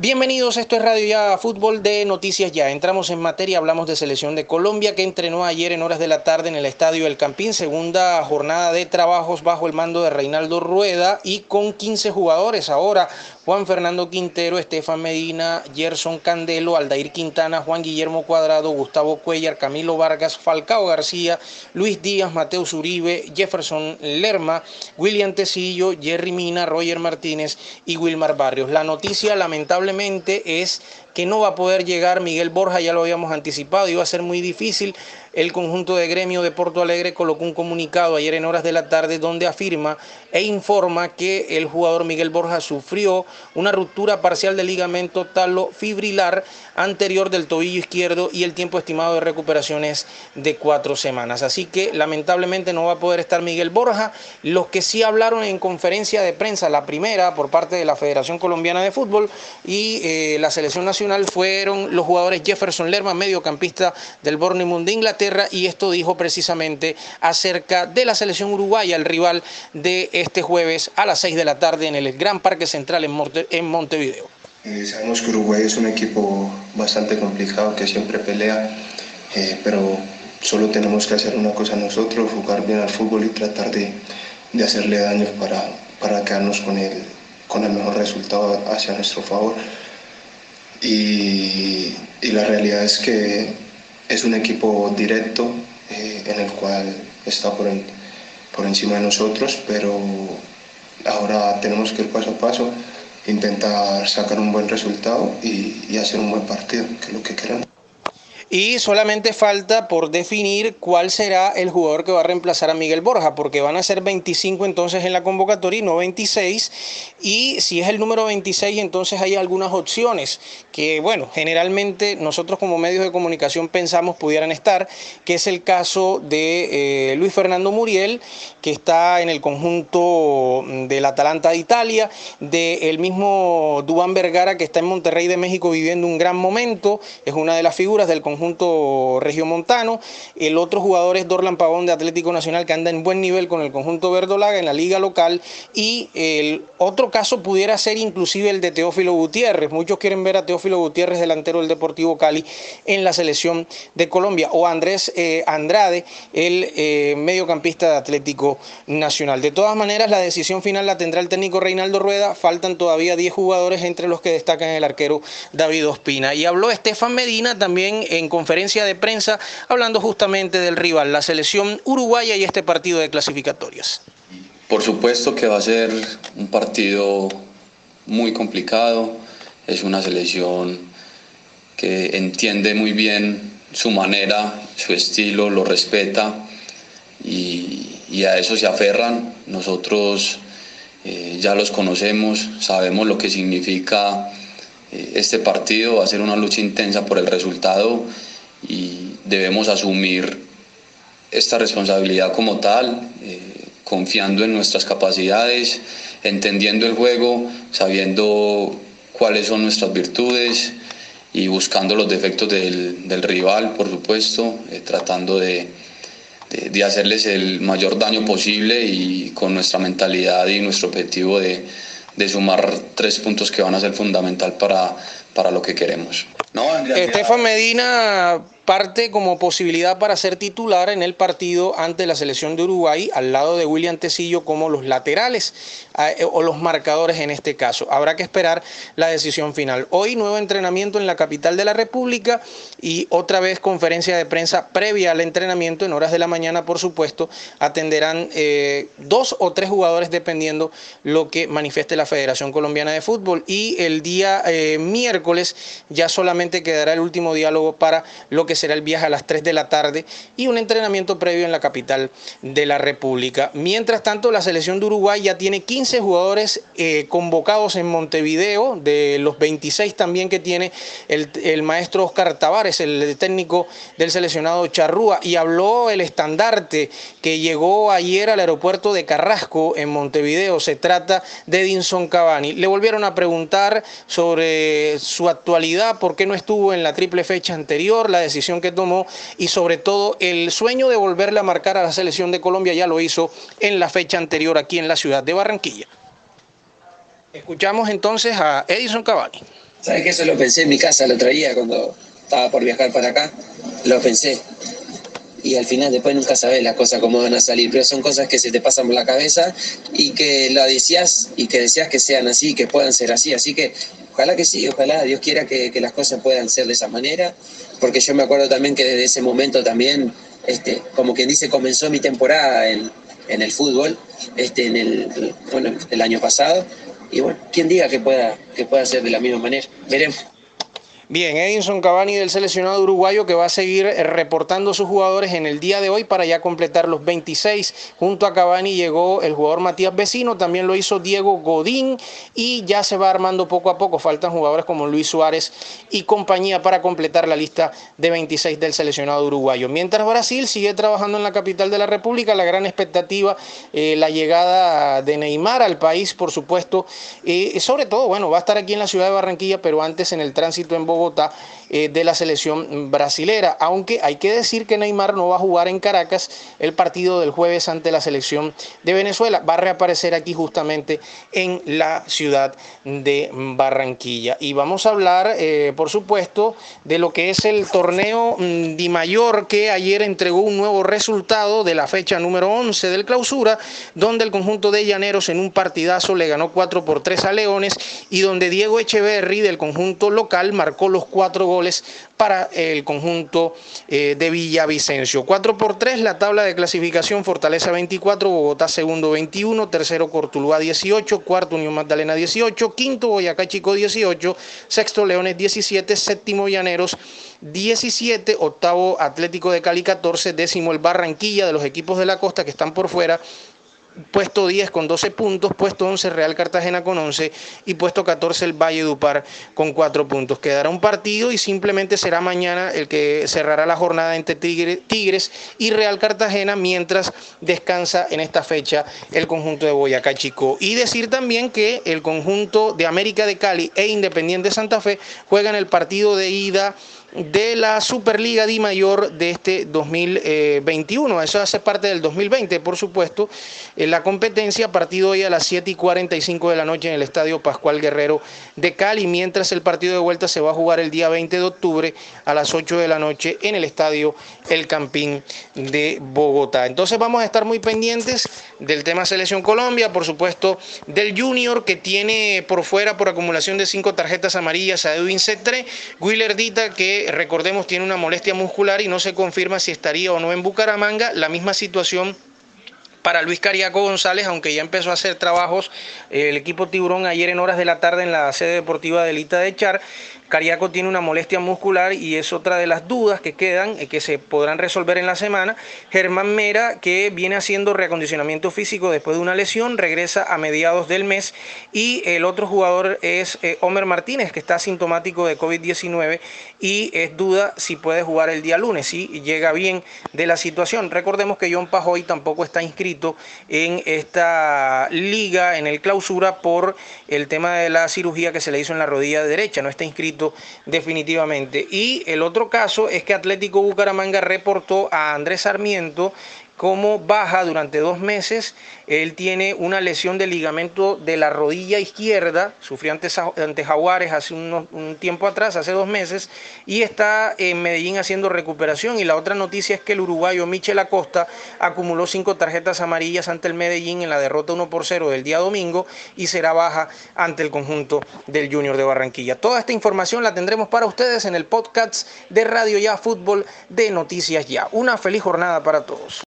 Bienvenidos, esto es Radio Ya Fútbol de Noticias Ya. Entramos en materia, hablamos de selección de Colombia que entrenó ayer en horas de la tarde en el Estadio El Campín, segunda jornada de trabajos bajo el mando de Reinaldo Rueda y con 15 jugadores ahora. Juan Fernando Quintero, Estefan Medina, Gerson Candelo, Aldair Quintana, Juan Guillermo Cuadrado, Gustavo Cuellar, Camilo Vargas, Falcao García, Luis Díaz, Mateo Uribe, Jefferson Lerma, William Tecillo, Jerry Mina, Roger Martínez y Wilmar Barrios. La noticia lamentable es que no va a poder llegar Miguel Borja, ya lo habíamos anticipado, iba a ser muy difícil. El conjunto de gremio de Porto Alegre colocó un comunicado ayer en horas de la tarde donde afirma e informa que el jugador Miguel Borja sufrió una ruptura parcial del ligamento talofibrilar anterior del tobillo izquierdo y el tiempo estimado de recuperación es de cuatro semanas. Así que lamentablemente no va a poder estar Miguel Borja. Los que sí hablaron en conferencia de prensa, la primera por parte de la Federación Colombiana de Fútbol y eh, la selección nacional fueron los jugadores Jefferson Lerma, mediocampista del Bournemouth de Inglaterra, y esto dijo precisamente acerca de la selección uruguaya, el rival de este jueves a las 6 de la tarde en el Gran Parque Central en Montevideo. Eh, sabemos que Uruguay es un equipo bastante complicado que siempre pelea, eh, pero solo tenemos que hacer una cosa nosotros, jugar bien al fútbol y tratar de, de hacerle daño para, para quedarnos con el, con el mejor resultado hacia nuestro favor. Y, y la realidad es que es un equipo directo eh, en el cual está por, por encima de nosotros, pero ahora tenemos que ir paso a paso intentar sacar un buen resultado y, y hacer un buen partido, que es lo que queremos. Y solamente falta por definir cuál será el jugador que va a reemplazar a Miguel Borja, porque van a ser 25 entonces en la convocatoria y no 26. Y si es el número 26, entonces hay algunas opciones que, bueno, generalmente nosotros como medios de comunicación pensamos pudieran estar, que es el caso de eh, Luis Fernando Muriel, que está en el conjunto del Atalanta de Italia, de el mismo Dubán Vergara, que está en Monterrey de México viviendo un gran momento, es una de las figuras del conjunto conjunto regiomontano. El otro jugador es Dorlan Pavón de Atlético Nacional, que anda en buen nivel con el conjunto verdolaga en la liga local. Y el otro caso pudiera ser inclusive el de Teófilo Gutiérrez. Muchos quieren ver a Teófilo Gutiérrez, delantero del Deportivo Cali, en la selección de Colombia. O Andrés eh, Andrade, el eh, mediocampista de Atlético Nacional. De todas maneras, la decisión final la tendrá el técnico Reinaldo Rueda. Faltan todavía 10 jugadores, entre los que destacan el arquero David Ospina. Y habló Estefan Medina también en conferencia de prensa hablando justamente del rival, la selección uruguaya y este partido de clasificatorias. Por supuesto que va a ser un partido muy complicado, es una selección que entiende muy bien su manera, su estilo, lo respeta y, a eso se aferran. Nosotros eh, ya los conocemos, sabemos lo que significa este partido va a ser una lucha intensa por el resultado y debemos asumir esta responsabilidad como tal, eh, confiando en nuestras capacidades, entendiendo el juego, sabiendo cuáles son nuestras virtudes y buscando los defectos del, rival, por supuesto, eh, tratando de, de, hacerles el mayor daño posible y con nuestra mentalidad y nuestro objetivo de, de sumar tres puntos que van a ser fundamental para, para lo que queremos. No, Estefan Medina parte como posibilidad para ser titular en el partido ante la selección de Uruguay, al lado de William Tecillo como los laterales eh, o los marcadores en este caso. Habrá que esperar la decisión final. Hoy nuevo entrenamiento en la capital de la República y otra vez conferencia de prensa previa al entrenamiento en horas de la mañana, por supuesto, atenderán eh, dos o tres jugadores dependiendo lo que manifieste la Federación Colombiana de Fútbol y el día eh, miércoles ya solamente quedará el último diálogo para lo que será el viaje a las 3 de la tarde y un entrenamiento previo en la capital de la República. Mientras tanto, la selección de Uruguay ya tiene 15 jugadores eh, convocados en Montevideo, de los 26 también que tiene el, maestro Oscar Tavares, el técnico del seleccionado Charrúa, y habló el estandarte que llegó ayer al aeropuerto de Carrasco en Montevideo. Se trata de Edinson Cavani. Le volvieron a preguntar sobre su actualidad, por qué no estuvo en la triple fecha anterior, la decisión que tomó y sobre todo el sueño de volverle a marcar a la selección de Colombia ya lo hizo en la fecha anterior aquí en la ciudad de Barranquilla. Escuchamos entonces a Edison Cavani. ¿Sabes que eso lo pensé en mi casa el otro día cuando estaba por viajar para acá? Lo pensé. Y al final después nunca sabes las cosas cómo van a salir, pero son cosas que se te pasan por la cabeza y que lo decías y que decías que sean así, que puedan ser así. Así que ojalá que sí, ojalá Dios quiera que, que las cosas puedan ser de esa manera, porque yo me acuerdo también que desde ese momento también, este, como quien dice, comenzó mi temporada en, en el fútbol, este, en el, bueno, el año pasado, y bueno, quien diga que pueda, que pueda ser de la misma manera, veremos. Bien, Edinson Cavani del seleccionado uruguayo que va a seguir eh, reportando sus jugadores en el día de hoy para ya completar los 26. Junto a Cavani llegó el jugador Matías Vecino, también lo hizo Diego Godín y ya se va armando poco a poco. Faltan jugadores como Luis Suárez y compañía para completar la lista de 26 del seleccionado uruguayo. Mientras Brasil sigue trabajando en la capital de la República, la gran expectativa, eh, la llegada de Neymar al país, por supuesto. Eh, sobre todo, bueno, va a estar aquí en la ciudad de Barranquilla, pero antes en el tránsito en Bogotá Eh, de la selección brasilera. Aunque hay que decir que Neymar no va a jugar en Caracas el partido del jueves ante la selección de Venezuela. Va a reaparecer aquí justamente en la ciudad de Barranquilla. Y vamos a hablar, eh, por supuesto, de lo que es el torneo mm, Di Mayor que ayer entregó un nuevo resultado de la fecha número 11 del clausura, donde el conjunto de Llaneros en un partidazo le ganó 4 por 3 a Leones y donde Diego Echeverry del conjunto local marcó los cuatro goles para el conjunto eh, de Villavicencio. 4 por 3 la tabla de clasificación Fortaleza 24, Bogotá segundo 21, tercero Cortuluá 18, cuarto Unión Magdalena 18, quinto Boyacá Chico 18, sexto Leones 17, séptimo Llaneros 17, octavo Atlético de Cali 14, décimo el Barranquilla de los equipos de la costa que están por fuera puesto 10 con 12 puntos, puesto 11 Real Cartagena con 11 y puesto 14 el Valle Dupar con 4 puntos. Quedará un partido y simplemente será mañana el que cerrará la jornada entre Tigres y Real Cartagena mientras descansa en esta fecha el conjunto de Boyacá Chico. Y decir también que el conjunto de América de Cali e Independiente Santa Fe juegan el partido de ida de la Superliga Di Mayor de este 2021. Eso hace parte del 2020, por supuesto. En la competencia, partido hoy a las 7 y 45 de la noche en el Estadio Pascual Guerrero de Cali, mientras el partido de vuelta se va a jugar el día 20 de octubre a las 8 de la noche en el Estadio El Campín de Bogotá. Entonces vamos a estar muy pendientes del tema Selección Colombia, por supuesto, del Junior que tiene por fuera por acumulación de cinco tarjetas amarillas a Edwin Cetre, Willer Dita que recordemos tiene una molestia muscular y no se confirma si estaría o no en Bucaramanga. La misma situación para Luis Cariaco González, aunque ya empezó a hacer trabajos el equipo Tiburón ayer en horas de la tarde en la sede deportiva de Lita de Char. Cariaco tiene una molestia muscular y es otra de las dudas que quedan, y eh, que se podrán resolver en la semana. Germán Mera, que viene haciendo reacondicionamiento físico después de una lesión, regresa a mediados del mes. Y el otro jugador es eh, Homer Martínez, que está asintomático de COVID-19 y es duda si puede jugar el día lunes, si llega bien de la situación. Recordemos que John Pajoy tampoco está inscrito en esta liga, en el clausura, por el tema de la cirugía que se le hizo en la rodilla derecha. No está inscrito definitivamente. Y el otro caso es que Atlético Bucaramanga reportó a Andrés Sarmiento como baja durante dos meses. Él tiene una lesión de ligamento de la rodilla izquierda, sufrió ante, ante Jaguares hace un tiempo atrás, hace dos meses, y está en Medellín haciendo recuperación. Y la otra noticia es que el uruguayo Michel Acosta acumuló cinco tarjetas amarillas ante el Medellín en la derrota 1 por 0 del día domingo y será baja ante el conjunto del Junior de Barranquilla. Toda esta información la tendremos para ustedes en el podcast de Radio Ya Fútbol de Noticias Ya. Una feliz jornada para todos.